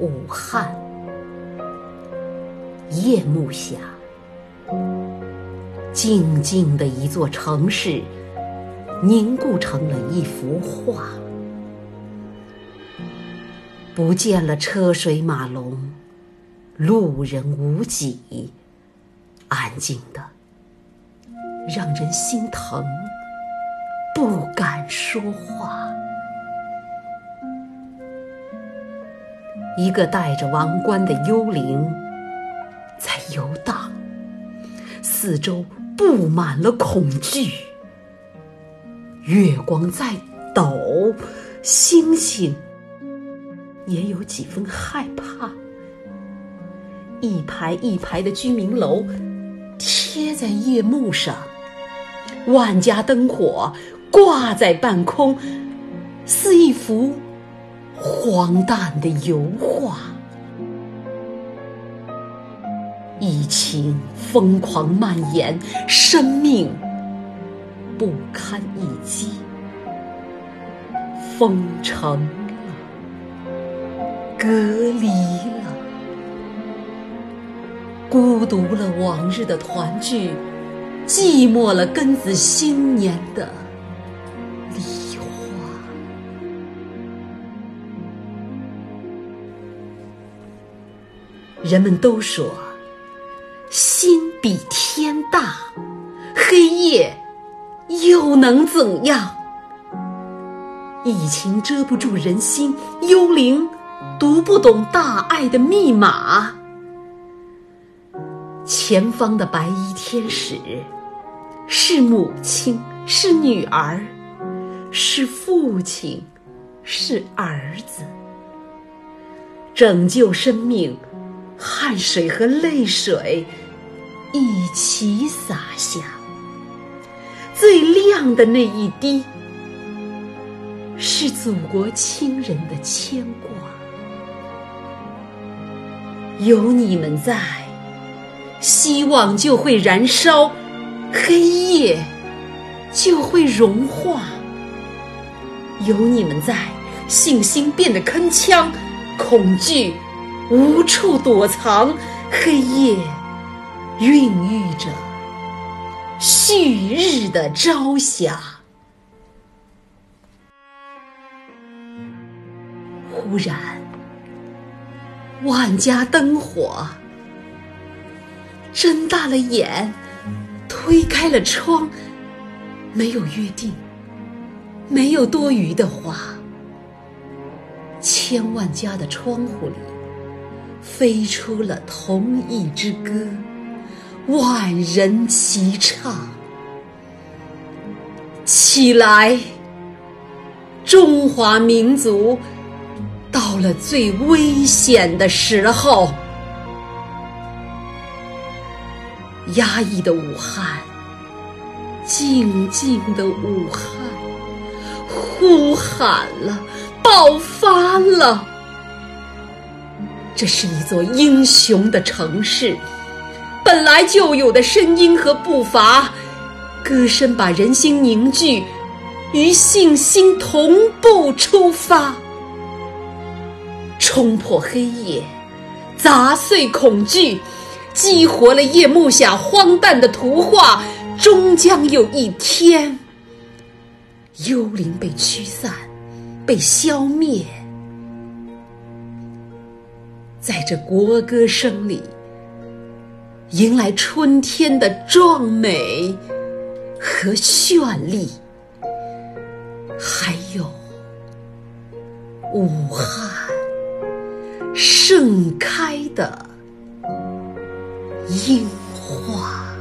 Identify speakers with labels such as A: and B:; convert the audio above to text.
A: 武汉，夜幕下，静静的一座城市凝固成了一幅画，不见了车水马龙，路人无几，安静的让人心疼，不敢说话。一个戴着王冠的幽灵在游荡，四周布满了恐惧。月光在抖，星星也有几分害怕。一排一排的居民楼贴在夜幕上，万家灯火挂在半空，似一幅。荒诞的油画，疫情疯狂蔓延，生命不堪一击，封城了，隔离了，孤独了往日的团聚，寂寞了庚子新年的。人们都说，心比天大，黑夜又能怎样？疫情遮不住人心，幽灵读不懂大爱的密码。前方的白衣天使，是母亲，是女儿，是父亲，是儿子，拯救生命。汗水和泪水一起洒下，最亮的那一滴，是祖国亲人的牵挂。有你们在，希望就会燃烧，黑夜就会融化。有你们在，信心变得铿锵，恐惧。无处躲藏，黑夜孕育着旭日的朝霞。忽然，万家灯火，睁大了眼，推开了窗，没有约定，没有多余的话，千万家的窗户里。飞出了同一支歌，万人齐唱。起来，中华民族到了最危险的时候。压抑的武汉，静静的武汉，呼喊了，爆发了。这是一座英雄的城市，本来就有的声音和步伐，歌声把人心凝聚，与信心同步出发，冲破黑夜，砸碎恐惧，激活了夜幕下荒诞的图画。终将有一天，幽灵被驱散，被消灭。在这国歌声里，迎来春天的壮美和绚丽，还有武汉盛开的樱花。